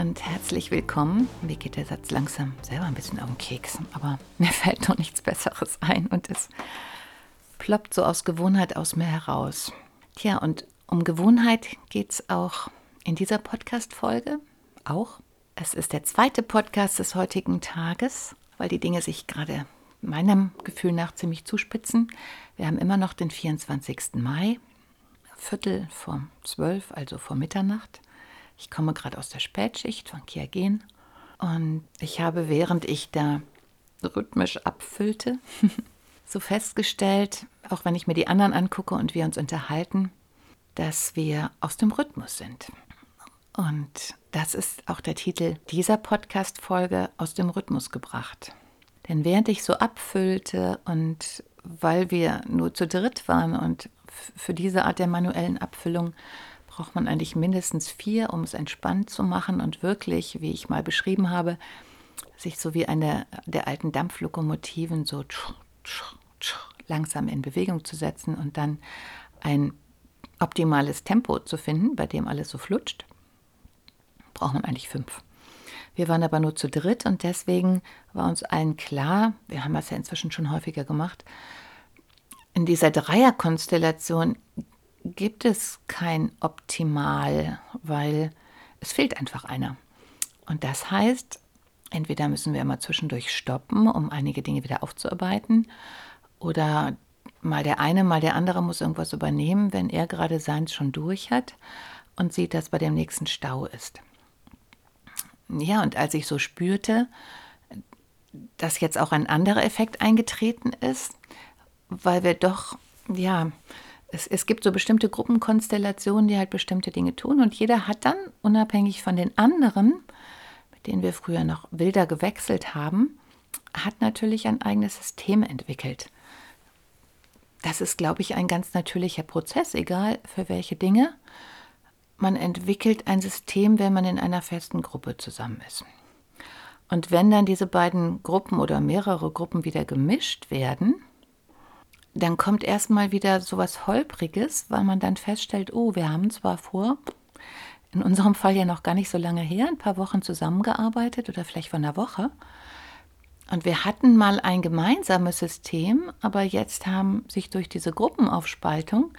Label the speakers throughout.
Speaker 1: und herzlich willkommen. Mir geht der Satz langsam selber ein bisschen auf den Keks, aber mir fällt noch nichts Besseres ein und es ploppt so aus Gewohnheit aus mir heraus. Tja, und um Gewohnheit geht es auch in dieser Podcast-Folge. Auch. Es ist der zweite Podcast des heutigen Tages, weil die Dinge sich gerade meinem Gefühl nach ziemlich zuspitzen. Wir haben immer noch den 24. Mai, Viertel vor zwölf, also vor Mitternacht. Ich komme gerade aus der Spätschicht von Kiagen und ich habe, während ich da rhythmisch abfüllte, so festgestellt, auch wenn ich mir die anderen angucke und wir uns unterhalten, dass wir aus dem Rhythmus sind. Und das ist auch der Titel dieser Podcast-Folge aus dem Rhythmus gebracht. Denn während ich so abfüllte und weil wir nur zu dritt waren und für diese Art der manuellen Abfüllung braucht man eigentlich mindestens vier, um es entspannt zu machen und wirklich, wie ich mal beschrieben habe, sich so wie eine der alten Dampflokomotiven so langsam in Bewegung zu setzen und dann ein optimales Tempo zu finden, bei dem alles so flutscht, braucht man eigentlich fünf. Wir waren aber nur zu dritt und deswegen war uns allen klar, wir haben das ja inzwischen schon häufiger gemacht, in dieser Dreierkonstellation gibt es kein Optimal, weil es fehlt einfach einer. Und das heißt, entweder müssen wir immer zwischendurch stoppen, um einige Dinge wieder aufzuarbeiten, oder mal der eine, mal der andere muss irgendwas übernehmen, wenn er gerade seins schon durch hat und sieht, dass bei dem nächsten Stau ist. Ja, und als ich so spürte, dass jetzt auch ein anderer Effekt eingetreten ist, weil wir doch, ja, es, es gibt so bestimmte Gruppenkonstellationen, die halt bestimmte Dinge tun und jeder hat dann, unabhängig von den anderen, mit denen wir früher noch wilder gewechselt haben, hat natürlich ein eigenes System entwickelt. Das ist, glaube ich, ein ganz natürlicher Prozess, egal für welche Dinge. Man entwickelt ein System, wenn man in einer festen Gruppe zusammen ist. Und wenn dann diese beiden Gruppen oder mehrere Gruppen wieder gemischt werden, dann kommt erstmal wieder so was Holpriges, weil man dann feststellt, oh, wir haben zwar vor, in unserem Fall ja noch gar nicht so lange her, ein paar Wochen zusammengearbeitet oder vielleicht von einer Woche. Und wir hatten mal ein gemeinsames System, aber jetzt haben sich durch diese Gruppenaufspaltung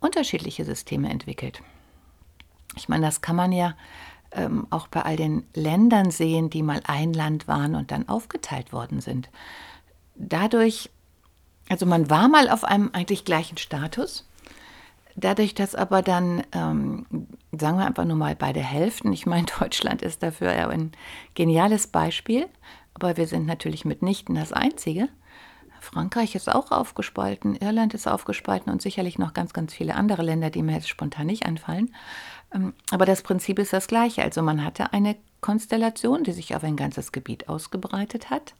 Speaker 1: unterschiedliche Systeme entwickelt. Ich meine, das kann man ja ähm, auch bei all den Ländern sehen, die mal ein Land waren und dann aufgeteilt worden sind. Dadurch also man war mal auf einem eigentlich gleichen Status. Dadurch, dass aber dann, ähm, sagen wir einfach nur mal beide Hälften, ich meine, Deutschland ist dafür ein geniales Beispiel, aber wir sind natürlich mitnichten das Einzige. Frankreich ist auch aufgespalten, Irland ist aufgespalten und sicherlich noch ganz, ganz viele andere Länder, die mir jetzt spontan nicht anfallen. Ähm, aber das Prinzip ist das gleiche. Also man hatte eine Konstellation, die sich auf ein ganzes Gebiet ausgebreitet hat,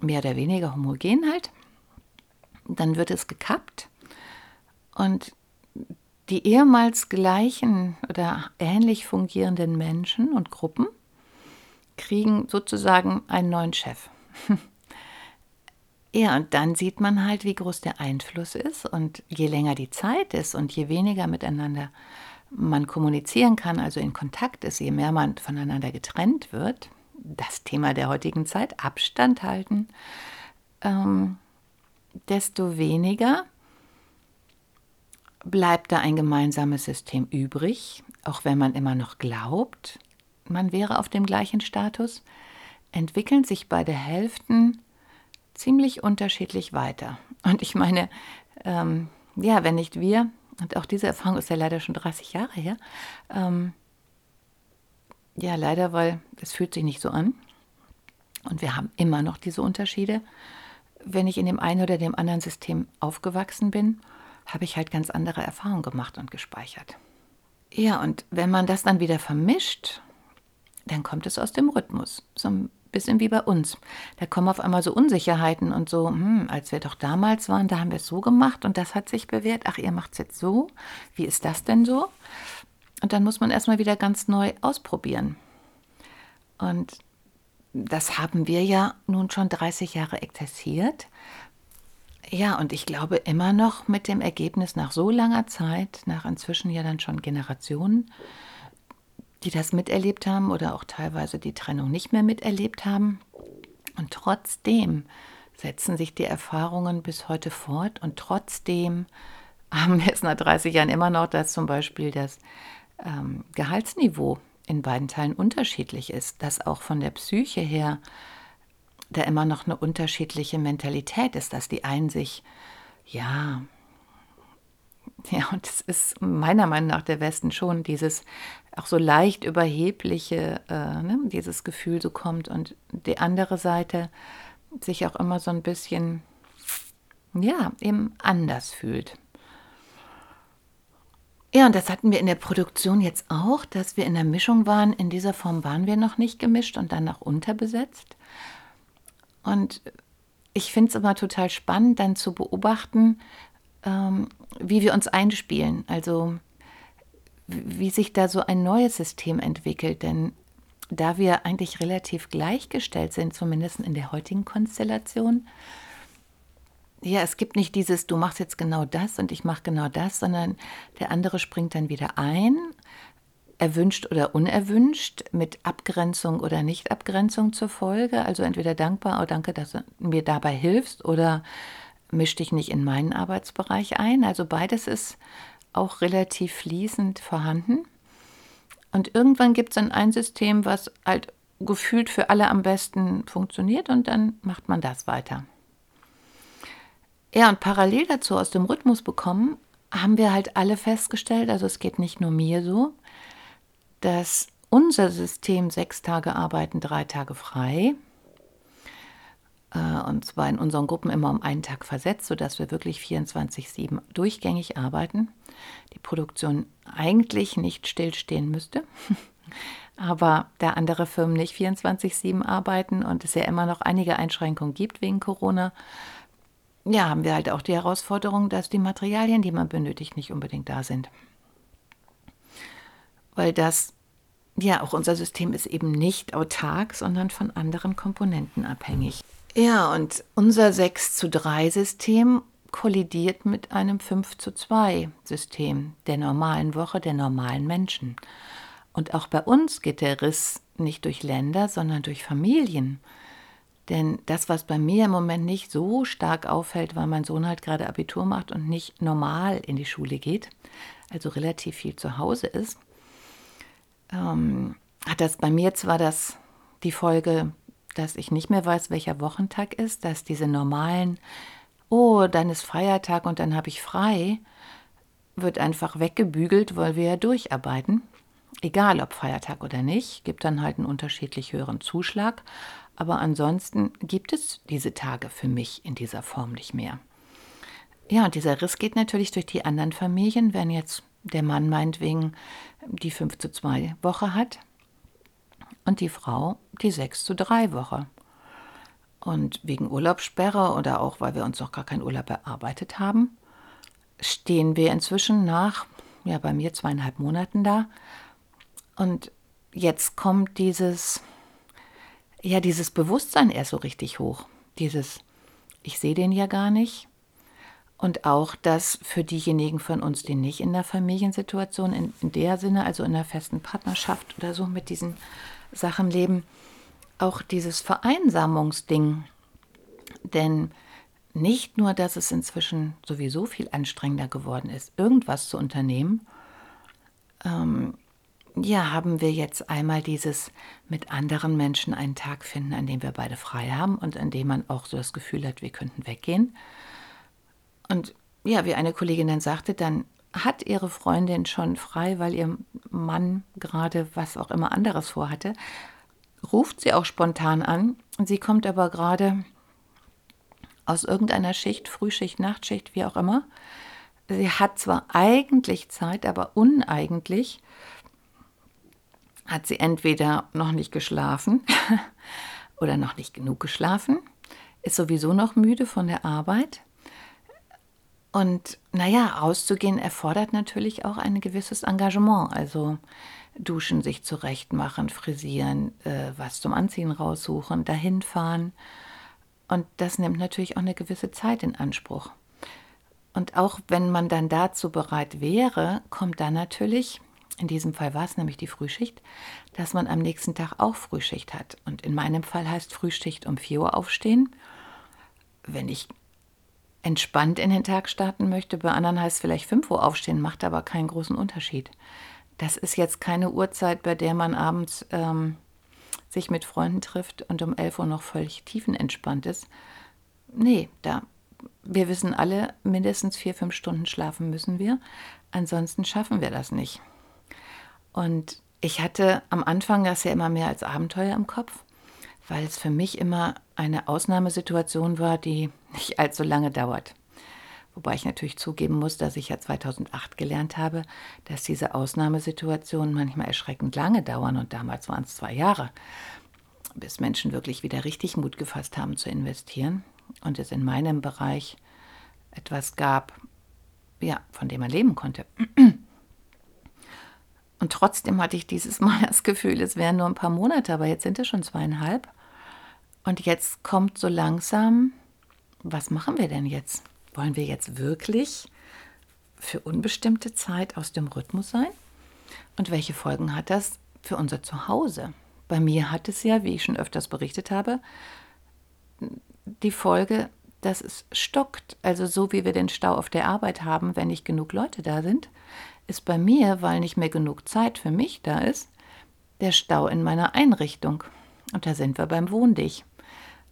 Speaker 1: mehr oder weniger homogen halt dann wird es gekappt und die ehemals gleichen oder ähnlich fungierenden Menschen und Gruppen kriegen sozusagen einen neuen Chef. ja, und dann sieht man halt, wie groß der Einfluss ist und je länger die Zeit ist und je weniger miteinander man kommunizieren kann, also in Kontakt ist, je mehr man voneinander getrennt wird, das Thema der heutigen Zeit, Abstand halten, ähm, desto weniger bleibt da ein gemeinsames System übrig, auch wenn man immer noch glaubt, man wäre auf dem gleichen Status. entwickeln sich beide Hälften ziemlich unterschiedlich weiter. Und ich meine, ähm, ja, wenn nicht wir, und auch diese Erfahrung ist ja leider schon 30 Jahre her, ähm, ja, leider, weil es fühlt sich nicht so an. Und wir haben immer noch diese Unterschiede. Wenn ich in dem einen oder dem anderen System aufgewachsen bin, habe ich halt ganz andere Erfahrungen gemacht und gespeichert. Ja, und wenn man das dann wieder vermischt, dann kommt es aus dem Rhythmus. So ein bisschen wie bei uns. Da kommen auf einmal so Unsicherheiten und so, hm, als wir doch damals waren, da haben wir es so gemacht und das hat sich bewährt. Ach, ihr macht es jetzt so. Wie ist das denn so? Und dann muss man erstmal wieder ganz neu ausprobieren. Und das haben wir ja nun schon 30 Jahre exerziert. Ja, und ich glaube immer noch mit dem Ergebnis nach so langer Zeit, nach inzwischen ja dann schon Generationen, die das miterlebt haben oder auch teilweise die Trennung nicht mehr miterlebt haben. Und trotzdem setzen sich die Erfahrungen bis heute fort und trotzdem haben wir es nach 30 Jahren immer noch, dass zum Beispiel das ähm, Gehaltsniveau in beiden Teilen unterschiedlich ist, dass auch von der Psyche her da immer noch eine unterschiedliche Mentalität ist, dass die einen sich, ja, ja, und es ist meiner Meinung nach der Westen schon dieses auch so leicht überhebliche, äh, ne, dieses Gefühl so kommt und die andere Seite sich auch immer so ein bisschen, ja, eben anders fühlt. Ja, und das hatten wir in der Produktion jetzt auch, dass wir in der Mischung waren. In dieser Form waren wir noch nicht gemischt und dann noch unterbesetzt. Und ich finde es immer total spannend, dann zu beobachten, ähm, wie wir uns einspielen. Also wie sich da so ein neues System entwickelt. Denn da wir eigentlich relativ gleichgestellt sind, zumindest in der heutigen Konstellation, ja, es gibt nicht dieses, du machst jetzt genau das und ich mache genau das, sondern der andere springt dann wieder ein, erwünscht oder unerwünscht, mit Abgrenzung oder Nicht-Abgrenzung zur Folge. Also entweder dankbar, oh danke, dass du mir dabei hilfst, oder misch dich nicht in meinen Arbeitsbereich ein. Also beides ist auch relativ fließend vorhanden. Und irgendwann gibt es dann ein System, was halt gefühlt für alle am besten funktioniert und dann macht man das weiter. Ja, und parallel dazu aus dem Rhythmus bekommen, haben wir halt alle festgestellt, also es geht nicht nur mir so, dass unser System sechs Tage arbeiten, drei Tage frei, äh, und zwar in unseren Gruppen immer um einen Tag versetzt, sodass wir wirklich 24-7 durchgängig arbeiten. Die Produktion eigentlich nicht stillstehen müsste. Aber da andere Firmen nicht 24-7 arbeiten und es ja immer noch einige Einschränkungen gibt wegen Corona, ja, haben wir halt auch die Herausforderung, dass die Materialien, die man benötigt, nicht unbedingt da sind. Weil das, ja, auch unser System ist eben nicht autark, sondern von anderen Komponenten abhängig. Ja, und unser 6 zu 3 System kollidiert mit einem 5 zu 2 System der normalen Woche der normalen Menschen. Und auch bei uns geht der Riss nicht durch Länder, sondern durch Familien. Denn das, was bei mir im Moment nicht so stark auffällt, weil mein Sohn halt gerade Abitur macht und nicht normal in die Schule geht, also relativ viel zu Hause ist, ähm, hat das bei mir zwar das die Folge, dass ich nicht mehr weiß, welcher Wochentag ist, dass diese normalen, oh, dann ist Feiertag und dann habe ich frei, wird einfach weggebügelt, weil wir ja durcharbeiten. Egal ob Feiertag oder nicht, gibt dann halt einen unterschiedlich höheren Zuschlag. Aber ansonsten gibt es diese Tage für mich in dieser Form nicht mehr. Ja, und dieser Riss geht natürlich durch die anderen Familien, wenn jetzt der Mann meinetwegen die 5 zu 2 Woche hat und die Frau die 6 zu 3 Woche. Und wegen Urlaubssperre oder auch weil wir uns noch gar keinen Urlaub erarbeitet haben, stehen wir inzwischen nach, ja, bei mir zweieinhalb Monaten da. Und jetzt kommt dieses ja, dieses Bewusstsein erst so richtig hoch. Dieses, ich sehe den ja gar nicht. Und auch, dass für diejenigen von uns, die nicht in der Familiensituation, in, in der Sinne, also in der festen Partnerschaft oder so mit diesen Sachen leben, auch dieses Vereinsamungsding. Denn nicht nur, dass es inzwischen sowieso viel anstrengender geworden ist, irgendwas zu unternehmen, ähm, ja, haben wir jetzt einmal dieses mit anderen Menschen einen Tag finden, an dem wir beide frei haben und an dem man auch so das Gefühl hat, wir könnten weggehen. Und ja, wie eine Kollegin dann sagte, dann hat ihre Freundin schon frei, weil ihr Mann gerade was auch immer anderes vorhatte, ruft sie auch spontan an. Sie kommt aber gerade aus irgendeiner Schicht, Frühschicht, Nachtschicht, wie auch immer. Sie hat zwar eigentlich Zeit, aber uneigentlich hat sie entweder noch nicht geschlafen oder noch nicht genug geschlafen, ist sowieso noch müde von der Arbeit. Und naja, rauszugehen erfordert natürlich auch ein gewisses Engagement. Also duschen, sich zurechtmachen, frisieren, äh, was zum Anziehen raussuchen, dahin fahren. Und das nimmt natürlich auch eine gewisse Zeit in Anspruch. Und auch wenn man dann dazu bereit wäre, kommt dann natürlich, in diesem Fall war es nämlich die Frühschicht, dass man am nächsten Tag auch Frühschicht hat. Und in meinem Fall heißt Frühschicht um 4 Uhr aufstehen. Wenn ich entspannt in den Tag starten möchte, bei anderen heißt es vielleicht 5 Uhr aufstehen, macht aber keinen großen Unterschied. Das ist jetzt keine Uhrzeit, bei der man abends ähm, sich mit Freunden trifft und um 11 Uhr noch völlig tiefenentspannt ist. Nee, da wir wissen alle, mindestens vier, fünf Stunden schlafen müssen wir. Ansonsten schaffen wir das nicht. Und ich hatte am Anfang das ja immer mehr als Abenteuer im Kopf, weil es für mich immer eine Ausnahmesituation war, die nicht allzu lange dauert. Wobei ich natürlich zugeben muss, dass ich ja 2008 gelernt habe, dass diese Ausnahmesituationen manchmal erschreckend lange dauern und damals waren es zwei Jahre, bis Menschen wirklich wieder richtig Mut gefasst haben zu investieren und es in meinem Bereich etwas gab, ja, von dem man leben konnte. Und trotzdem hatte ich dieses Mal das Gefühl, es wären nur ein paar Monate, aber jetzt sind es schon zweieinhalb. Und jetzt kommt so langsam, was machen wir denn jetzt? Wollen wir jetzt wirklich für unbestimmte Zeit aus dem Rhythmus sein? Und welche Folgen hat das für unser Zuhause? Bei mir hat es ja, wie ich schon öfters berichtet habe, die Folge, dass es stockt. Also so wie wir den Stau auf der Arbeit haben, wenn nicht genug Leute da sind, ist bei mir, weil nicht mehr genug Zeit für mich da ist, der Stau in meiner Einrichtung. Und da sind wir beim Wohndich.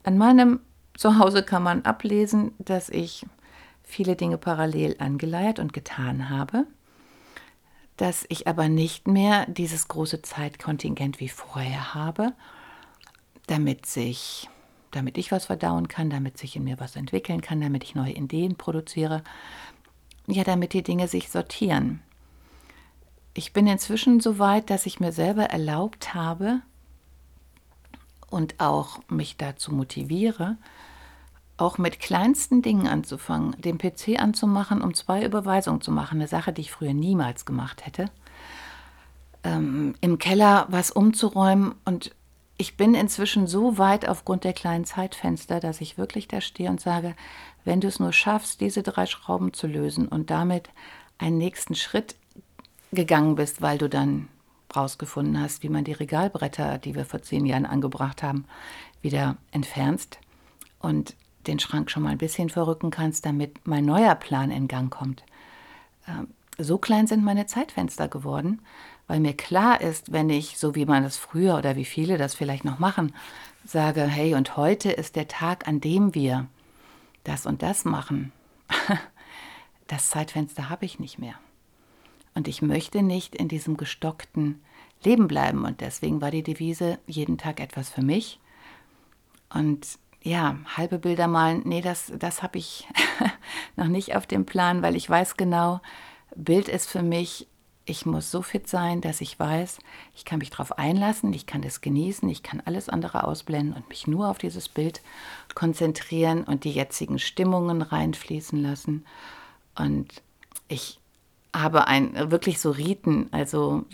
Speaker 1: An meinem Zuhause kann man ablesen, dass ich viele Dinge parallel angeleiert und getan habe, dass ich aber nicht mehr dieses große Zeitkontingent wie vorher habe, damit sich damit ich was verdauen kann, damit sich in mir was entwickeln kann, damit ich neue Ideen produziere, ja, damit die Dinge sich sortieren. Ich bin inzwischen so weit, dass ich mir selber erlaubt habe und auch mich dazu motiviere, auch mit kleinsten Dingen anzufangen, den PC anzumachen, um zwei Überweisungen zu machen, eine Sache, die ich früher niemals gemacht hätte. Ähm, Im Keller was umzuräumen und ich bin inzwischen so weit aufgrund der kleinen Zeitfenster, dass ich wirklich da stehe und sage, wenn du es nur schaffst, diese drei Schrauben zu lösen und damit einen nächsten Schritt gegangen bist, weil du dann rausgefunden hast, wie man die Regalbretter, die wir vor zehn Jahren angebracht haben, wieder entfernst und den Schrank schon mal ein bisschen verrücken kannst, damit mein neuer Plan in Gang kommt. Ähm, so klein sind meine Zeitfenster geworden, weil mir klar ist, wenn ich, so wie man das früher oder wie viele das vielleicht noch machen, sage, hey, und heute ist der Tag, an dem wir das und das machen. Das Zeitfenster habe ich nicht mehr. Und ich möchte nicht in diesem gestockten Leben bleiben. Und deswegen war die Devise jeden Tag etwas für mich. Und ja, halbe Bilder malen, nee, das, das habe ich noch nicht auf dem Plan, weil ich weiß genau, Bild ist für mich ich muss so fit sein, dass ich weiß, ich kann mich darauf einlassen, ich kann das genießen, ich kann alles andere ausblenden und mich nur auf dieses Bild konzentrieren und die jetzigen Stimmungen reinfließen lassen. Und ich habe ein wirklich so Riten, also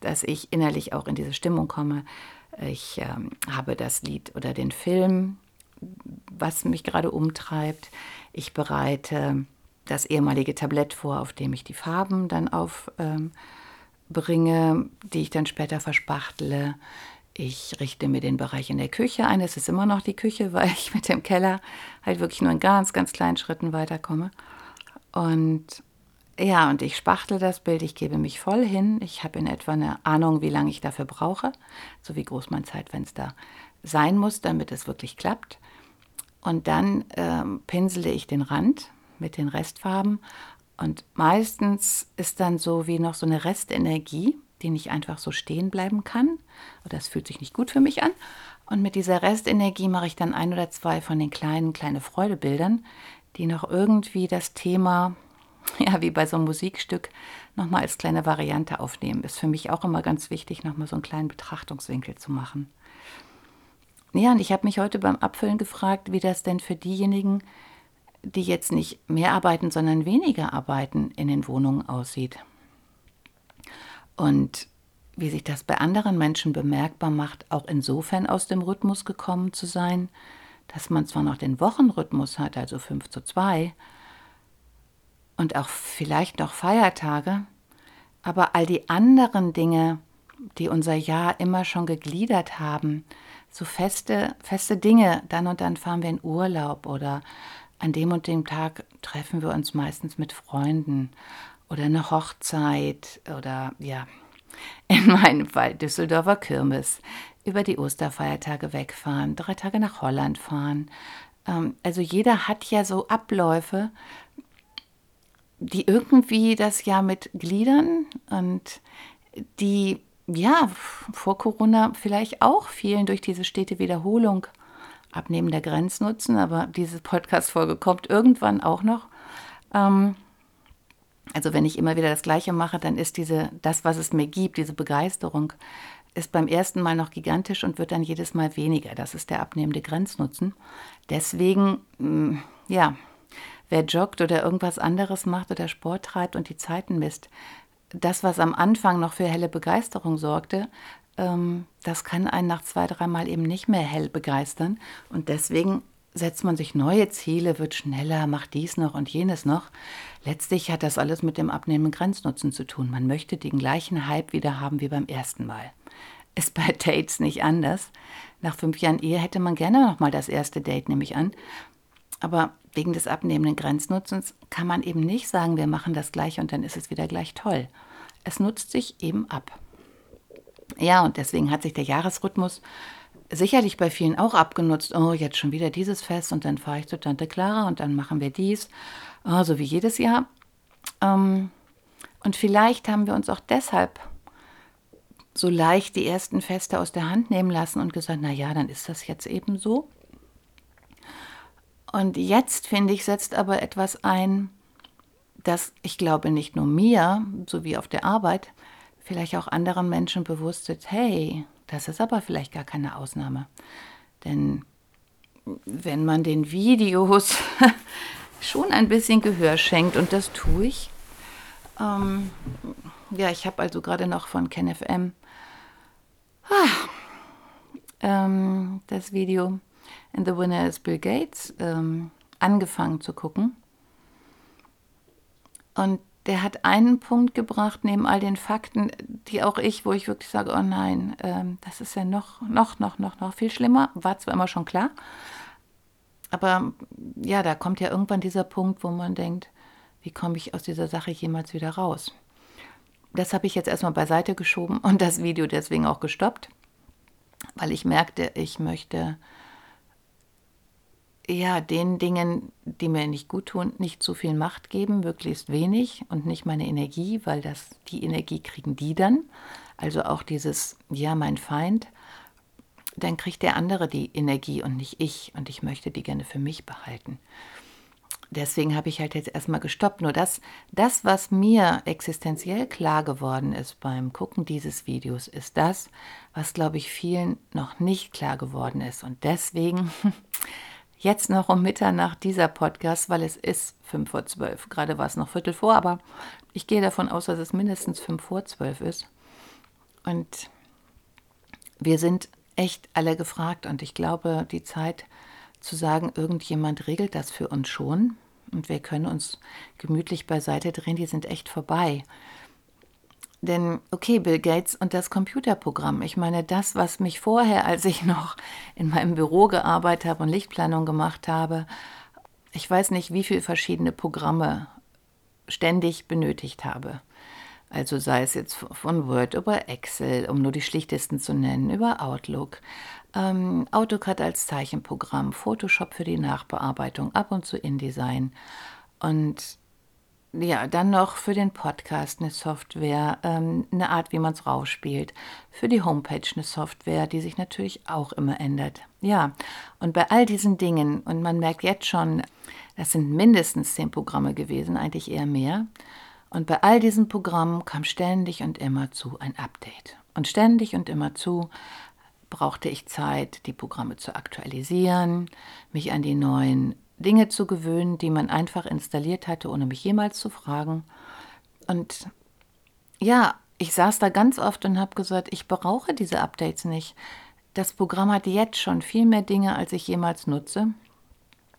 Speaker 1: dass ich innerlich auch in diese Stimmung komme. Ich ähm, habe das Lied oder den Film, was mich gerade umtreibt. Ich bereite das ehemalige Tablett vor, auf dem ich die Farben dann aufbringe, ähm, die ich dann später verspachtele. Ich richte mir den Bereich in der Küche ein. Es ist immer noch die Küche, weil ich mit dem Keller halt wirklich nur in ganz, ganz kleinen Schritten weiterkomme. Und Ja, und ich spachtel das Bild, ich gebe mich voll hin. Ich habe in etwa eine Ahnung, wie lange ich dafür brauche, so wie groß mein Zeitfenster sein muss, damit es wirklich klappt. Und dann ähm, pinsele ich den Rand mit den Restfarben. Und meistens ist dann so wie noch so eine Restenergie, die nicht einfach so stehen bleiben kann. Oder es fühlt sich nicht gut für mich an. Und mit dieser Restenergie mache ich dann ein oder zwei von den kleinen, kleine Freudebildern, die noch irgendwie das Thema ja, wie bei so einem Musikstück, nochmal als kleine Variante aufnehmen. Ist für mich auch immer ganz wichtig, nochmal so einen kleinen Betrachtungswinkel zu machen. Ja, und ich habe mich heute beim Abfüllen gefragt, wie das denn für diejenigen, die jetzt nicht mehr arbeiten, sondern weniger arbeiten, in den Wohnungen aussieht. Und wie sich das bei anderen Menschen bemerkbar macht, auch insofern aus dem Rhythmus gekommen zu sein, dass man zwar noch den Wochenrhythmus hat, also 5 zu 2, und auch vielleicht noch Feiertage, aber all die anderen Dinge, die unser Jahr immer schon gegliedert haben, so feste, feste Dinge, dann und dann fahren wir in Urlaub oder an dem und dem Tag treffen wir uns meistens mit Freunden oder eine Hochzeit oder ja, in meinem Fall Düsseldorfer Kirmes, über die Osterfeiertage wegfahren, drei Tage nach Holland fahren. Ähm, also jeder hat ja so Abläufe, die irgendwie das ja mit Gliedern und die ja vor Corona vielleicht auch fielen durch diese stete Wiederholung abnehmen der Grenznutzen, aber diese Podcast-Folge kommt irgendwann auch noch. Ähm, also wenn ich immer wieder das Gleiche mache, dann ist diese, das, was es mir gibt, diese Begeisterung, ist beim ersten Mal noch gigantisch und wird dann jedes Mal weniger. Das ist der abnehmende Grenznutzen. Deswegen, mm, ja, wer joggt oder irgendwas anderes macht oder Sport treibt und die Zeiten misst, das, was am Anfang noch für helle Begeisterung sorgte, ähm, das kann einen nach zwei, dreimal eben nicht mehr hell begeistern. Und deswegen setzt man sich neue Ziele, wird schneller, macht dies noch und jenes noch. Letztlich hat das alles mit dem abnehmenden Grenznutzen zu tun. Man möchte den gleichen Hype wieder haben wie beim ersten Mal. Ist bei Dates nicht anders. Nach fünf Jahren Ehe hätte man gerne noch mal das erste Date, nehme ich an. Aber wegen des abnehmenden Grenznutzens kann man eben nicht sagen, wir machen das gleich und dann ist es wieder gleich toll. Es nutzt sich eben ab. Ja, und deswegen hat sich der Jahresrhythmus sicherlich bei vielen auch abgenutzt. Oh, jetzt schon wieder dieses Fest und dann fahre ich zu Tante Clara und dann machen wir dies. Oh, so wie jedes Jahr. Ähm, und vielleicht haben wir uns auch deshalb so leicht die ersten Feste aus der Hand nehmen lassen und gesagt, na ja, dann ist das jetzt eben so. Und jetzt, finde ich, setzt aber etwas ein, das ich glaube nicht nur mir, so wie auf der Arbeit, vielleicht auch anderen Menschen bewusst ist, hey, das ist aber vielleicht gar keine Ausnahme. Denn wenn man den Videos schon ein bisschen Gehör schenkt, und das tue ich, ähm, ja, ich habe also gerade noch von KenFM ah, ähm, das Video And the Winner is Bill Gates ähm, angefangen zu gucken. Und der hat einen Punkt gebracht, neben all den Fakten, die auch ich, wo ich wirklich sage, oh nein, ähm, das ist ja noch, noch, noch, noch, noch viel schlimmer. War zwar immer schon klar, aber ja, da kommt ja irgendwann dieser Punkt, wo man denkt, wie komme ich aus dieser Sache jemals wieder raus? Das habe ich jetzt erstmal beiseite geschoben und das Video deswegen auch gestoppt, weil ich merkte, ich möchte ja, den Dingen, die mir nicht gut tun, nicht zu viel Macht geben, möglichst wenig und nicht meine Energie, weil das die Energie kriegen die dann. Also auch dieses ja, mein Feind, dann kriegt der andere die Energie und nicht ich und ich möchte die gerne für mich behalten. Deswegen habe ich halt jetzt erstmal gestoppt. Nur das, das, was mir existenziell klar geworden ist beim Gucken dieses Videos, ist das, was, glaube ich, vielen noch nicht klar geworden ist. Und deswegen jetzt noch um Mitternacht dieser Podcast, weil es ist fünf vor zwölf. Gerade war es noch Viertel vor, aber ich gehe davon aus, dass es mindestens fünf vor zwölf ist. Und wir sind echt alle gefragt und ich glaube, die Zeit zu sagen, irgendjemand regelt das für uns schon und wir können uns gemütlich beiseite drehen, die sind echt vorbei. Denn, okay, Bill Gates und das Computerprogramm. Ich meine, das, was mich vorher, als ich noch in meinem Büro gearbeitet habe und Lichtplanung gemacht habe, ich weiß nicht, wie viele verschiedene Programme ständig benötigt habe. Also sei es jetzt von Word über Excel, um nur die schlichtesten zu nennen, über Outlook, ähm, AutoCAD als Zeichenprogramm, Photoshop für die Nachbearbeitung, ab und zu InDesign und ja, dann noch für den Podcast eine Software, ähm, eine Art, wie man es rausspielt. Für die Homepage eine Software, die sich natürlich auch immer ändert. Ja, und bei all diesen Dingen, und man merkt jetzt schon, das sind mindestens zehn Programme gewesen, eigentlich eher mehr. Und bei all diesen Programmen kam ständig und immer zu ein Update. Und ständig und immer zu brauchte ich Zeit, die Programme zu aktualisieren, mich an die neuen Dinge zu gewöhnen, die man einfach installiert hatte, ohne mich jemals zu fragen. Und ja, ich saß da ganz oft und habe gesagt, ich brauche diese Updates nicht. Das Programm hat jetzt schon viel mehr Dinge, als ich jemals nutze.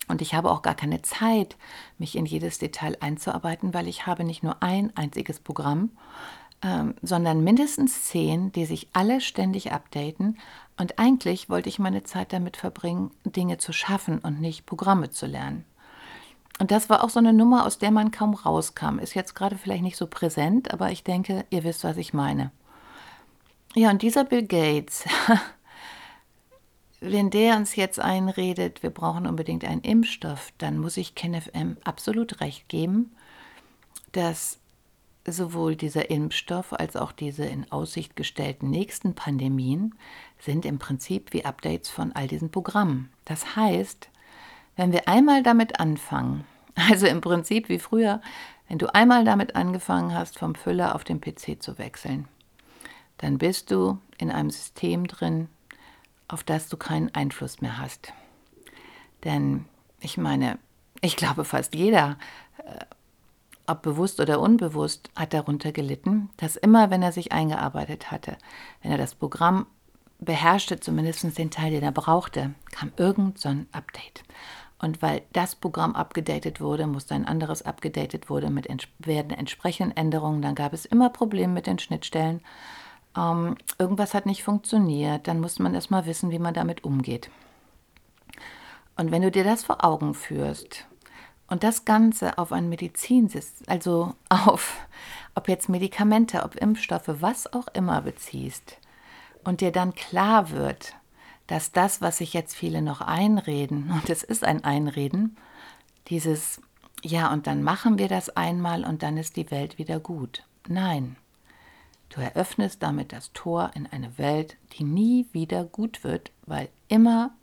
Speaker 1: Und ich habe auch gar keine Zeit, mich in jedes Detail einzuarbeiten, weil ich habe nicht nur ein einziges Programm, ähm, sondern mindestens zehn, die sich alle ständig updaten. Und eigentlich wollte ich meine Zeit damit verbringen, Dinge zu schaffen und nicht Programme zu lernen. Und das war auch so eine Nummer, aus der man kaum rauskam. Ist jetzt gerade vielleicht nicht so präsent, aber ich denke, ihr wisst, was ich meine. Ja, und dieser Bill Gates, wenn der uns jetzt einredet, wir brauchen unbedingt einen Impfstoff, dann muss ich KenFM absolut recht geben, dass sowohl dieser Impfstoff als auch diese in Aussicht gestellten nächsten Pandemien sind im Prinzip wie Updates von all diesen Programmen. Das heißt, wenn wir einmal damit anfangen, also im Prinzip wie früher, wenn du einmal damit angefangen hast, vom Füller auf den PC zu wechseln, dann bist du in einem System drin, auf das du keinen Einfluss mehr hast. Denn ich meine, ich glaube, fast jeder äh, ob bewusst oder unbewusst, hat darunter gelitten, dass immer, wenn er sich eingearbeitet hatte, wenn er das Programm beherrschte, zumindest den Teil, den er brauchte, kam irgend so ein Update. Und weil das Programm abgedatet wurde, musste ein anderes abgedatet wurde mit ents werden entsprechenden Änderungen. Dann gab es immer Probleme mit den Schnittstellen. Ähm, irgendwas hat nicht funktioniert. Dann musste man erstmal wissen, wie man damit umgeht. Und wenn du dir das vor Augen führst, und das Ganze auf ein Medizinsystem, also auf, ob jetzt Medikamente, ob Impfstoffe, was auch immer beziehst, und dir dann klar wird, dass das, was sich jetzt viele noch einreden, und es ist ein Einreden, dieses, ja, und dann machen wir das einmal und dann ist die Welt wieder gut. Nein, du eröffnest damit das Tor in eine Welt, die nie wieder gut wird, weil immer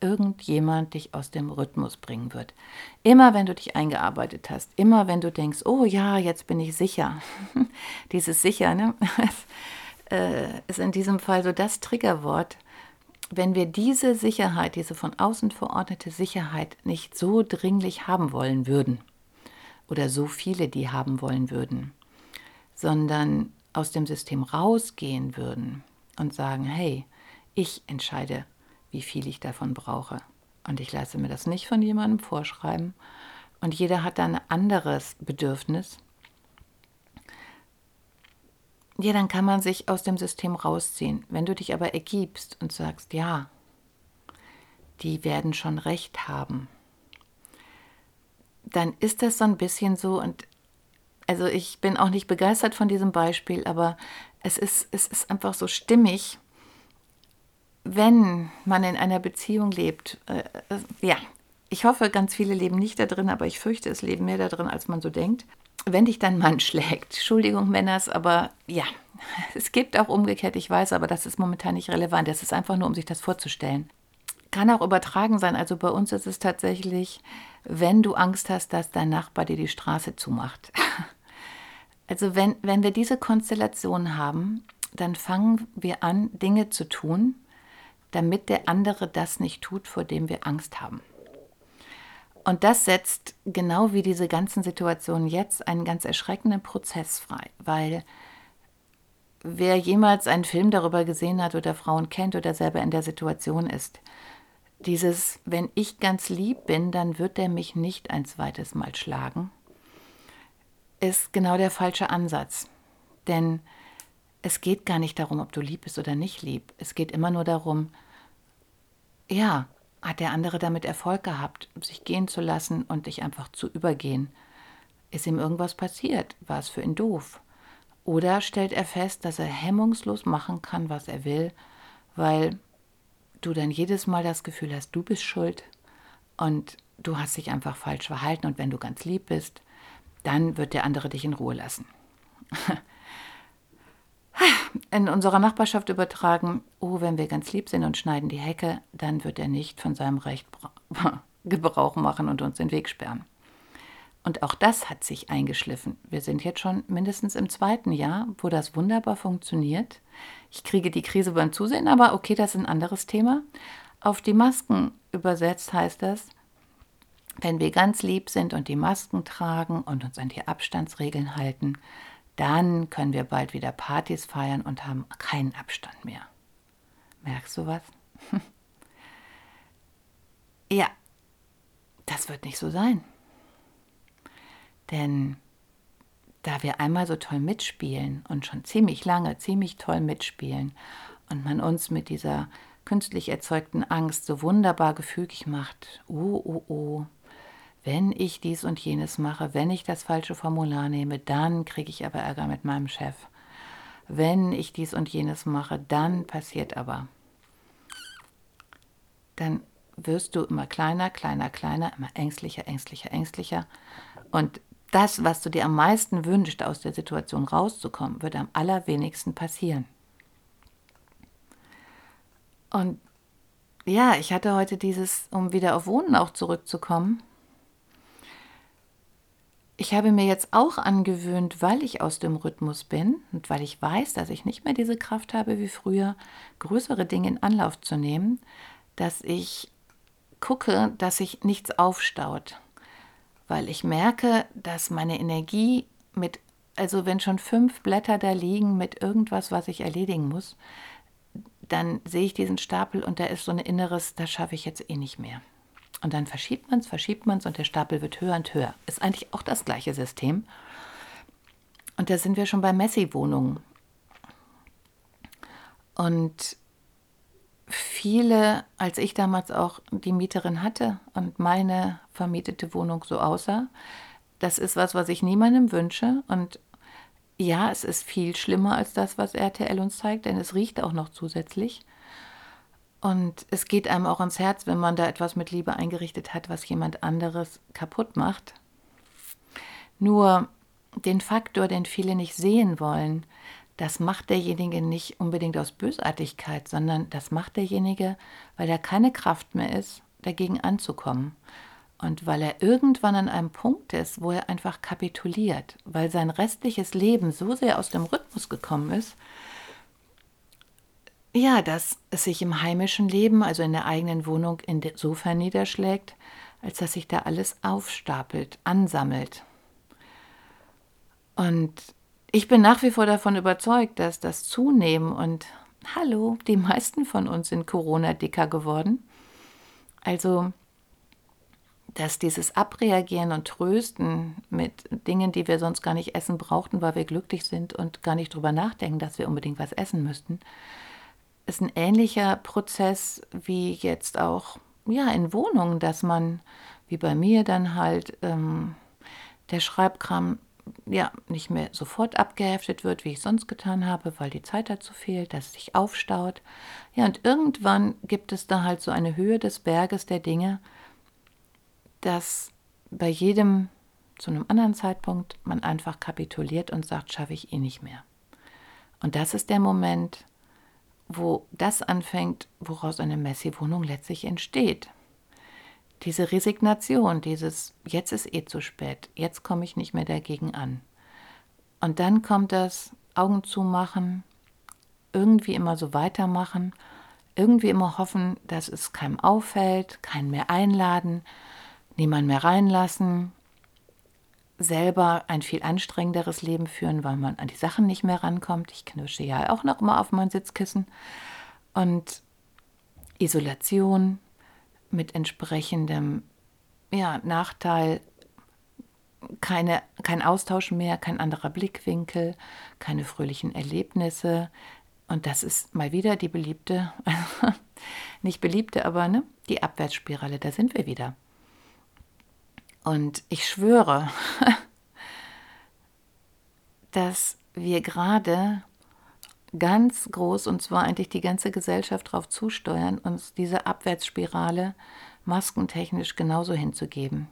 Speaker 1: irgendjemand dich aus dem Rhythmus bringen wird. Immer wenn du dich eingearbeitet hast, immer wenn du denkst, oh ja, jetzt bin ich sicher. Dieses sicher, ne? Äh, ist in diesem Fall so das Triggerwort. Wenn wir diese Sicherheit, diese von außen verordnete Sicherheit nicht so dringlich haben wollen würden, oder so viele die haben wollen würden, sondern aus dem System rausgehen würden und sagen, hey, ich entscheide wie viel ich davon brauche. Und ich lasse mir das nicht von jemandem vorschreiben. Und jeder hat da ein anderes Bedürfnis. Ja, dann kann man sich aus dem System rausziehen. Wenn du dich aber ergibst und sagst, ja, die werden schon recht haben, dann ist das so ein bisschen so und also ich bin auch nicht begeistert von diesem Beispiel, aber es ist, es ist einfach so stimmig, wenn man in einer Beziehung lebt, äh, äh, ja, ich hoffe, ganz viele leben nicht da drin, aber ich fürchte, es leben mehr da drin, als man so denkt. Wenn dich dein Mann schlägt, Entschuldigung, Männers, aber ja, es gibt auch umgekehrt, ich weiß, aber das ist momentan nicht relevant. Es ist einfach nur, um sich das vorzustellen. Kann auch übertragen sein. Also bei uns ist es tatsächlich, wenn du Angst hast, dass dein Nachbar dir die Straße zumacht. Also wenn, wenn wir diese Konstellation haben, dann fangen wir an, Dinge zu tun, damit der andere das nicht tut, vor dem wir Angst haben. Und das setzt genau wie diese ganzen Situationen jetzt einen ganz erschreckenden Prozess frei, weil wer jemals einen Film darüber gesehen hat oder Frauen kennt oder selber in der Situation ist, dieses, wenn ich ganz lieb bin, dann wird er mich nicht ein zweites Mal schlagen, ist genau der falsche Ansatz. Denn es geht gar nicht darum, ob du lieb bist oder nicht lieb. Es geht immer nur darum, ja, hat der andere damit Erfolg gehabt, sich gehen zu lassen und dich einfach zu übergehen. Ist ihm irgendwas passiert? War es für ihn doof? Oder stellt er fest, dass er hemmungslos machen kann, was er will, weil du dann jedes Mal das Gefühl hast, du bist schuld und du hast dich einfach falsch verhalten und wenn du ganz lieb bist, dann wird der andere dich in Ruhe lassen. In unserer Nachbarschaft übertragen, oh, wenn wir ganz lieb sind und schneiden die Hecke, dann wird er nicht von seinem Recht Gebrauch machen und uns den Weg sperren. Und auch das hat sich eingeschliffen. Wir sind jetzt schon mindestens im zweiten Jahr, wo das wunderbar funktioniert. Ich kriege die Krise beim Zusehen, aber okay, das ist ein anderes Thema. Auf die Masken übersetzt heißt das, wenn wir ganz lieb sind und die Masken tragen und uns an die Abstandsregeln halten, dann können wir bald wieder Partys feiern und haben keinen Abstand mehr. Merkst du was? ja, das wird nicht so sein. Denn da wir einmal so toll mitspielen und schon ziemlich lange, ziemlich toll mitspielen und man uns mit dieser künstlich erzeugten Angst so wunderbar gefügig macht, oh, oh, oh, wenn ich dies und jenes mache, wenn ich das falsche Formular nehme, dann kriege ich aber Ärger mit meinem Chef. Wenn ich dies und jenes mache, dann passiert aber. Dann wirst du immer kleiner, kleiner, kleiner, immer ängstlicher, ängstlicher, ängstlicher. Und das, was du dir am meisten wünschst, aus der Situation rauszukommen, wird am allerwenigsten passieren. Und ja, ich hatte heute dieses, um wieder auf Wohnen auch zurückzukommen. Ich habe mir jetzt auch angewöhnt, weil ich aus dem Rhythmus bin und weil ich weiß, dass ich nicht mehr diese Kraft habe wie früher, größere Dinge in Anlauf zu nehmen, dass ich gucke, dass sich nichts aufstaut weil ich merke, dass meine Energie mit, also wenn schon fünf Blätter da liegen mit irgendwas, was ich erledigen muss, dann sehe ich diesen Stapel und da ist so ein inneres, das schaffe ich jetzt eh nicht mehr. Und dann verschiebt man es, verschiebt man es und der Stapel wird höher und höher. Ist eigentlich auch das gleiche System. Und da sind wir schon bei Messi-Wohnungen. Und viele, als ich damals auch die Mieterin hatte und meine vermietete Wohnung so aussah, das ist was, was ich niemandem wünsche. Und ja, es ist viel schlimmer als das, was RTL uns zeigt, denn es riecht auch noch zusätzlich. Und es geht einem auch ans Herz, wenn man da etwas mit Liebe eingerichtet hat, was jemand anderes kaputt macht. Nur den Faktor, den viele nicht sehen wollen, das macht derjenige nicht unbedingt aus Bösartigkeit, sondern das macht derjenige, weil er keine Kraft mehr ist, dagegen anzukommen. Und weil er irgendwann an einem Punkt ist, wo er einfach kapituliert, weil sein restliches Leben so sehr aus dem Rhythmus gekommen ist, ja, dass es sich im heimischen Leben, also in der eigenen Wohnung, insofern niederschlägt, als dass sich da alles aufstapelt, ansammelt. Und ich bin nach wie vor davon überzeugt, dass das Zunehmen und hallo, die meisten von uns sind Corona dicker geworden. Also, dass dieses Abreagieren und Trösten mit Dingen, die wir sonst gar nicht essen brauchten, weil wir glücklich sind und gar nicht drüber nachdenken, dass wir unbedingt was essen müssten, ist ein ähnlicher Prozess wie jetzt auch ja in Wohnungen, dass man wie bei mir dann halt ähm, der Schreibkram ja, nicht mehr sofort abgeheftet wird, wie ich sonst getan habe, weil die Zeit dazu fehlt, dass es sich aufstaut. Ja, und irgendwann gibt es da halt so eine Höhe des Berges der Dinge, dass bei jedem zu einem anderen Zeitpunkt man einfach kapituliert und sagt, schaffe ich eh nicht mehr. Und das ist der Moment, wo das anfängt, woraus eine Messi-Wohnung letztlich entsteht diese Resignation, dieses jetzt ist eh zu spät, jetzt komme ich nicht mehr dagegen an. Und dann kommt das Augen zumachen, irgendwie immer so weitermachen, irgendwie immer hoffen, dass es keinem auffällt, keinen mehr einladen, niemand mehr reinlassen, selber ein viel anstrengenderes Leben führen, weil man an die Sachen nicht mehr rankommt. Ich knirsche ja auch noch immer auf mein Sitzkissen. Und Isolation, mit entsprechendem ja, Nachteil keine, kein Austausch mehr, kein anderer Blickwinkel, keine fröhlichen Erlebnisse. Und das ist mal wieder die beliebte, nicht beliebte, aber ne, die Abwärtsspirale, da sind wir wieder. Und ich schwöre, dass wir gerade ganz groß, und zwar eigentlich die ganze Gesellschaft darauf zusteuern, uns diese Abwärtsspirale maskentechnisch genauso hinzugeben.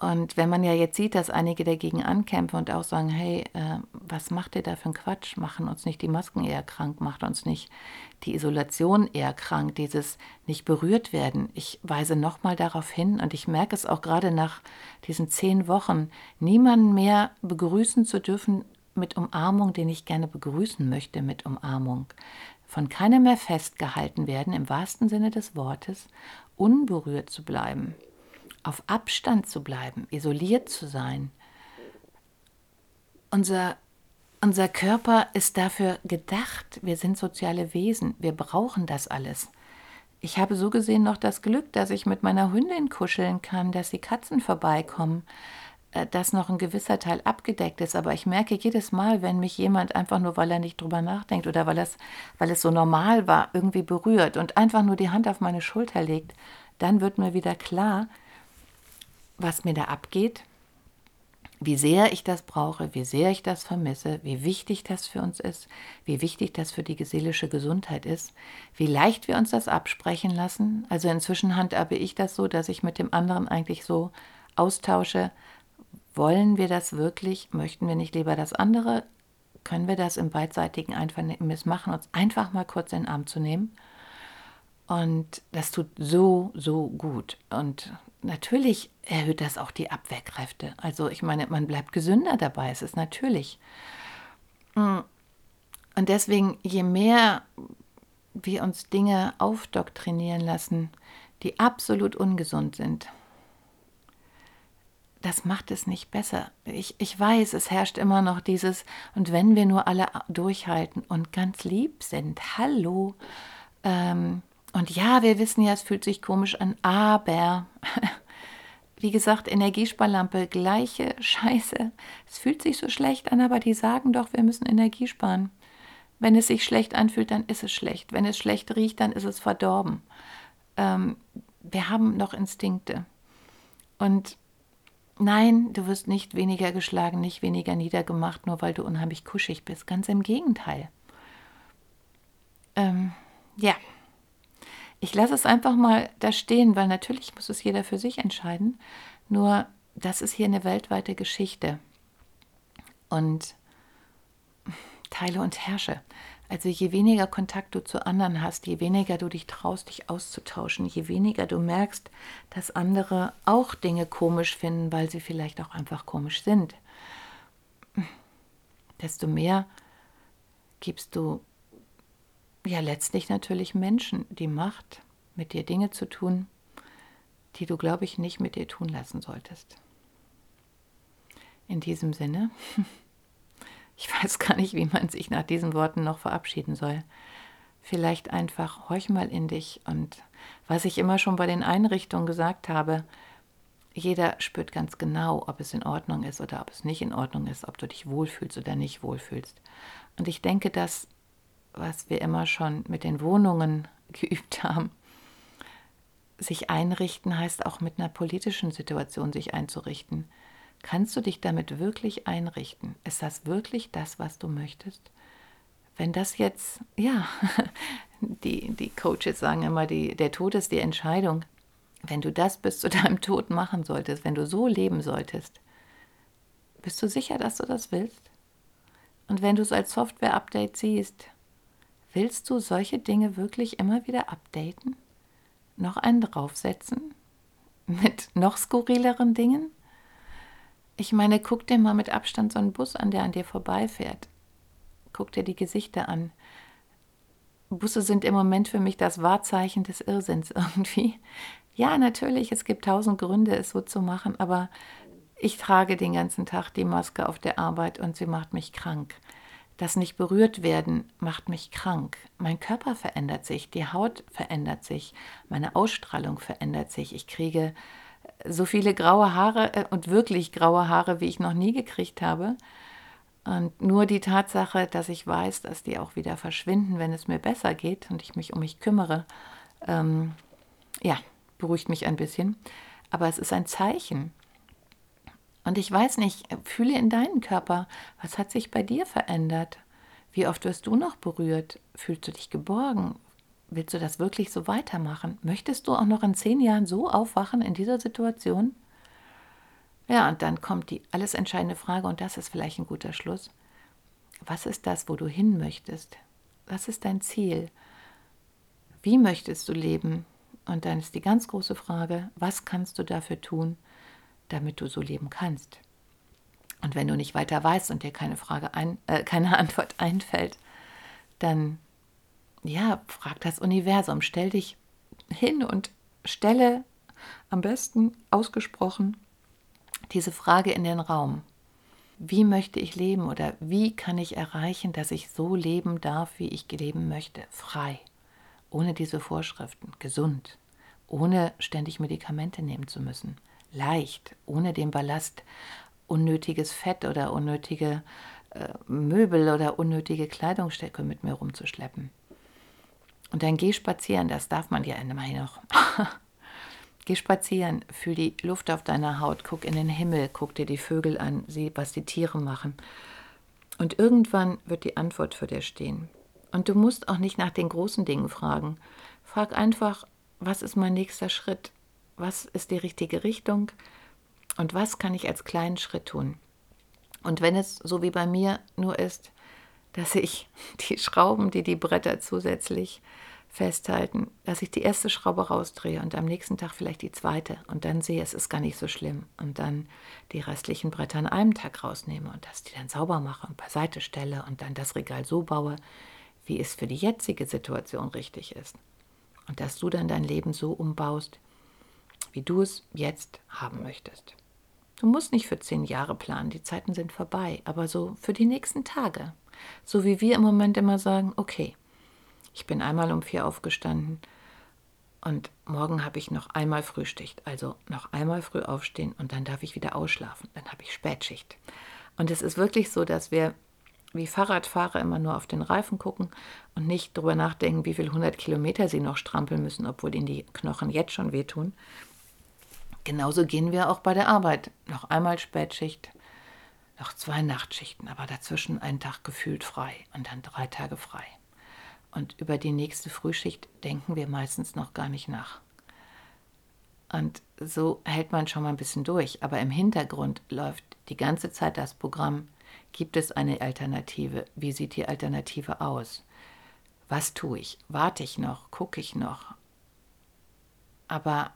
Speaker 1: Und wenn man ja jetzt sieht, dass einige dagegen ankämpfen und auch sagen, hey, äh, was macht ihr da für einen Quatsch? Machen uns nicht die Masken eher krank, macht uns nicht die Isolation eher krank, dieses nicht berührt werden. Ich weise nochmal darauf hin und ich merke es auch gerade nach diesen zehn Wochen, niemanden mehr begrüßen zu dürfen mit Umarmung, den ich gerne begrüßen möchte mit Umarmung. Von keinem mehr festgehalten werden, im wahrsten Sinne des Wortes, unberührt zu bleiben auf Abstand zu bleiben, isoliert zu sein. Unser, unser Körper ist dafür gedacht. Wir sind soziale Wesen. Wir brauchen das alles. Ich habe so gesehen noch das Glück, dass ich mit meiner Hündin kuscheln kann, dass die Katzen vorbeikommen, äh, dass noch ein gewisser Teil abgedeckt ist. Aber ich merke jedes Mal, wenn mich jemand einfach nur, weil er nicht drüber nachdenkt oder weil es, weil es so normal war, irgendwie berührt und einfach nur die Hand auf meine Schulter legt, dann wird mir wieder klar, was mir da abgeht, wie sehr ich das brauche, wie sehr ich das vermisse, wie wichtig das für uns ist, wie wichtig das für die seelische Gesundheit ist, wie leicht wir uns das absprechen lassen. Also inzwischen handhabe ich das so, dass ich mit dem anderen eigentlich so austausche, wollen wir das wirklich, möchten wir nicht lieber das andere, können wir das im beidseitigen Einvernehmen machen, uns einfach mal kurz in den Arm zu nehmen. Und das tut so, so gut. Und natürlich erhöht das auch die Abwehrkräfte. Also ich meine, man bleibt gesünder dabei, es ist natürlich. Mm. Und deswegen, je mehr wir uns Dinge aufdoktrinieren lassen, die absolut ungesund sind, das macht es nicht besser. Ich, ich weiß, es herrscht immer noch dieses, und wenn wir nur alle durchhalten und ganz lieb sind, hallo, ähm, und ja, wir wissen ja, es fühlt sich komisch an, aber wie gesagt, Energiesparlampe, gleiche Scheiße. Es fühlt sich so schlecht an, aber die sagen doch, wir müssen Energie sparen. Wenn es sich schlecht anfühlt, dann ist es schlecht. Wenn es schlecht riecht, dann ist es verdorben. Ähm, wir haben noch Instinkte. Und nein, du wirst nicht weniger geschlagen, nicht weniger niedergemacht, nur weil du unheimlich kuschig bist. Ganz im Gegenteil. Ähm, ja. Ich lasse es einfach mal da stehen, weil natürlich muss es jeder für sich entscheiden. Nur das ist hier eine weltweite Geschichte. Und teile und herrsche. Also je weniger Kontakt du zu anderen hast, je weniger du dich traust, dich auszutauschen, je weniger du merkst, dass andere auch Dinge komisch finden, weil sie vielleicht auch einfach komisch sind, desto mehr gibst du ja letztlich natürlich Menschen die Macht, mit dir Dinge zu tun, die du, glaube ich, nicht mit dir tun lassen solltest. In diesem Sinne, ich weiß gar nicht, wie man sich nach diesen Worten noch verabschieden soll. Vielleicht einfach horch mal in dich und was ich immer schon bei den Einrichtungen gesagt habe, jeder spürt ganz genau, ob es in Ordnung ist oder ob es nicht in Ordnung ist, ob du dich wohlfühlst oder nicht wohlfühlst. Und ich denke, dass was wir immer schon mit den Wohnungen geübt haben. Sich einrichten heißt auch mit einer politischen Situation sich einzurichten. Kannst du dich damit wirklich einrichten? Ist das wirklich das, was du möchtest? Wenn das jetzt, ja, die, die Coaches sagen immer, die, der Tod ist die Entscheidung. Wenn du das bis zu deinem Tod machen solltest, wenn du so leben solltest, bist du sicher, dass du das willst? Und wenn du es als Software-Update siehst, Willst du solche Dinge wirklich immer wieder updaten? Noch einen draufsetzen? Mit noch skurrileren Dingen? Ich meine, guck dir mal mit Abstand so einen Bus an, der an dir vorbeifährt. Guck dir die Gesichter an. Busse sind im Moment für mich das Wahrzeichen des Irrsinns irgendwie. Ja, natürlich, es gibt tausend Gründe, es so zu machen, aber ich trage den ganzen Tag die Maske auf der Arbeit und sie macht mich krank. Das nicht berührt werden macht mich krank. Mein Körper verändert sich, die Haut verändert sich, meine Ausstrahlung verändert sich. Ich kriege so viele graue Haare äh, und wirklich graue Haare, wie ich noch nie gekriegt habe. Und nur die Tatsache, dass ich weiß, dass die auch wieder verschwinden, wenn es mir besser geht und ich mich um mich kümmere, ähm, ja, beruhigt mich ein bisschen. Aber es ist ein Zeichen. Und ich weiß nicht, fühle in deinen Körper, was hat sich bei dir verändert? Wie oft wirst du noch berührt? Fühlst du dich geborgen? Willst du das wirklich so weitermachen? Möchtest du auch noch in zehn Jahren so aufwachen in dieser Situation? Ja, und dann kommt die alles entscheidende Frage, und das ist vielleicht ein guter Schluss. Was ist das, wo du hin möchtest? Was ist dein Ziel? Wie möchtest du leben? Und dann ist die ganz große Frage, was kannst du dafür tun, damit du so leben kannst? Und wenn du nicht weiter weißt und dir keine Frage ein, äh, keine Antwort einfällt, dann ja, frag das Universum, stell dich hin und stelle am besten ausgesprochen diese Frage in den Raum. Wie möchte ich leben oder wie kann ich erreichen, dass ich so leben darf, wie ich leben möchte? Frei, ohne diese Vorschriften, gesund, ohne ständig Medikamente nehmen zu müssen, leicht, ohne den Ballast, unnötiges Fett oder unnötige äh, Möbel oder unnötige Kleidungsstücke mit mir rumzuschleppen. Und dann geh spazieren, das darf man ja immerhin noch. geh spazieren, fühl die Luft auf deiner Haut, guck in den Himmel, guck dir die Vögel an, sieh, was die Tiere machen. Und irgendwann wird die Antwort für dir stehen. Und du musst auch nicht nach den großen Dingen fragen. Frag einfach, was ist mein nächster Schritt? Was ist die richtige Richtung? Und was kann ich als kleinen Schritt tun? Und wenn es so wie bei mir nur ist, dass ich die Schrauben, die die Bretter zusätzlich festhalten, dass ich die erste Schraube rausdrehe und am nächsten Tag vielleicht die zweite und dann sehe, es ist gar nicht so schlimm und dann die restlichen Bretter an einem Tag rausnehme und das die dann sauber mache und beiseite stelle und dann das Regal so baue, wie es für die jetzige Situation richtig ist. Und dass du dann dein Leben so umbaust, wie du es jetzt haben möchtest. Du musst nicht für zehn Jahre planen, die Zeiten sind vorbei, aber so für die nächsten Tage, so wie wir im Moment immer sagen, okay, ich bin einmal um vier aufgestanden und morgen habe ich noch einmal Frühschicht, also noch einmal früh aufstehen und dann darf ich wieder ausschlafen, dann habe ich Spätschicht. Und es ist wirklich so, dass wir wie Fahrradfahrer immer nur auf den Reifen gucken und nicht darüber nachdenken, wie viele hundert Kilometer sie noch strampeln müssen, obwohl ihnen die Knochen jetzt schon wehtun. Genauso gehen wir auch bei der Arbeit. Noch einmal Spätschicht, noch zwei Nachtschichten, aber dazwischen einen Tag gefühlt frei und dann drei Tage frei. Und über die nächste Frühschicht denken wir meistens noch gar nicht nach. Und so hält man schon mal ein bisschen durch. Aber im Hintergrund läuft die ganze Zeit das Programm. Gibt es eine Alternative? Wie sieht die Alternative aus? Was tue ich? Warte ich noch? Gucke ich noch? Aber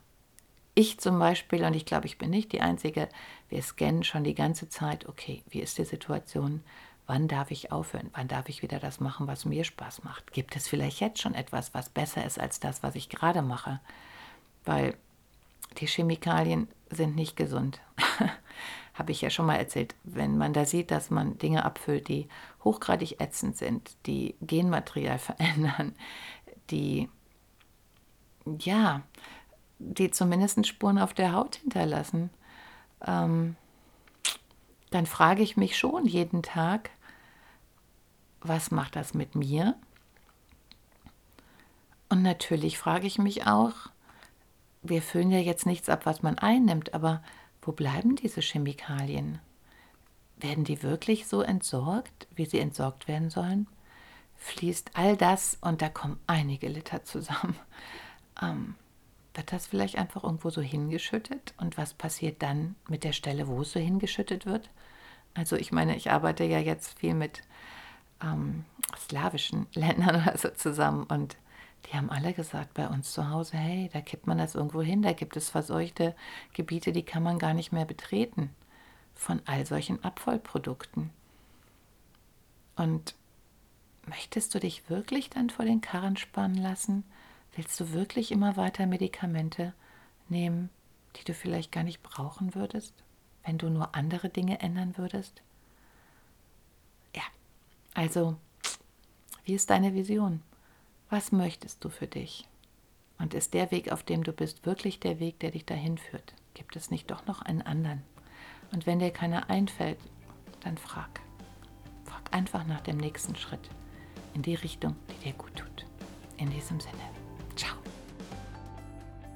Speaker 1: ich zum Beispiel, und ich glaube, ich bin nicht die Einzige, wir scannen schon die ganze Zeit, okay, wie ist die Situation? Wann darf ich aufhören? Wann darf ich wieder das machen, was mir Spaß macht? Gibt es vielleicht jetzt schon etwas, was besser ist als das, was ich gerade mache? Weil die Chemikalien sind nicht gesund. Habe ich ja schon mal erzählt. Wenn man da sieht, dass man Dinge abfüllt, die hochgradig ätzend sind, die Genmaterial verändern, die ja, die zumindest Spuren auf der Haut hinterlassen, ähm, dann frage ich mich schon jeden Tag, was macht das mit mir? Und natürlich frage ich mich auch, wir füllen ja jetzt nichts ab, was man einnimmt, aber wo bleiben diese Chemikalien? Werden die wirklich so entsorgt, wie sie entsorgt werden sollen? Fließt all das, und da kommen einige Liter zusammen, ähm, wird das vielleicht einfach irgendwo so hingeschüttet? Und was passiert dann mit der Stelle, wo es so hingeschüttet wird? Also ich meine, ich arbeite ja jetzt viel mit ähm, slawischen Ländern oder so zusammen und die haben alle gesagt bei uns zu Hause, hey, da kippt man das irgendwo hin, da gibt es verseuchte Gebiete, die kann man gar nicht mehr betreten von all solchen Abfallprodukten. Und möchtest du dich wirklich dann vor den Karren spannen lassen? Willst du wirklich immer weiter Medikamente nehmen, die du vielleicht gar nicht brauchen würdest, wenn du nur andere Dinge ändern würdest? Ja, also, wie ist deine Vision? Was möchtest du für dich? Und ist der Weg, auf dem du bist, wirklich der Weg, der dich dahin führt? Gibt es nicht doch noch einen anderen? Und wenn dir keiner einfällt, dann frag. Frag einfach nach dem nächsten Schritt in die Richtung, die dir gut tut. In diesem Sinne.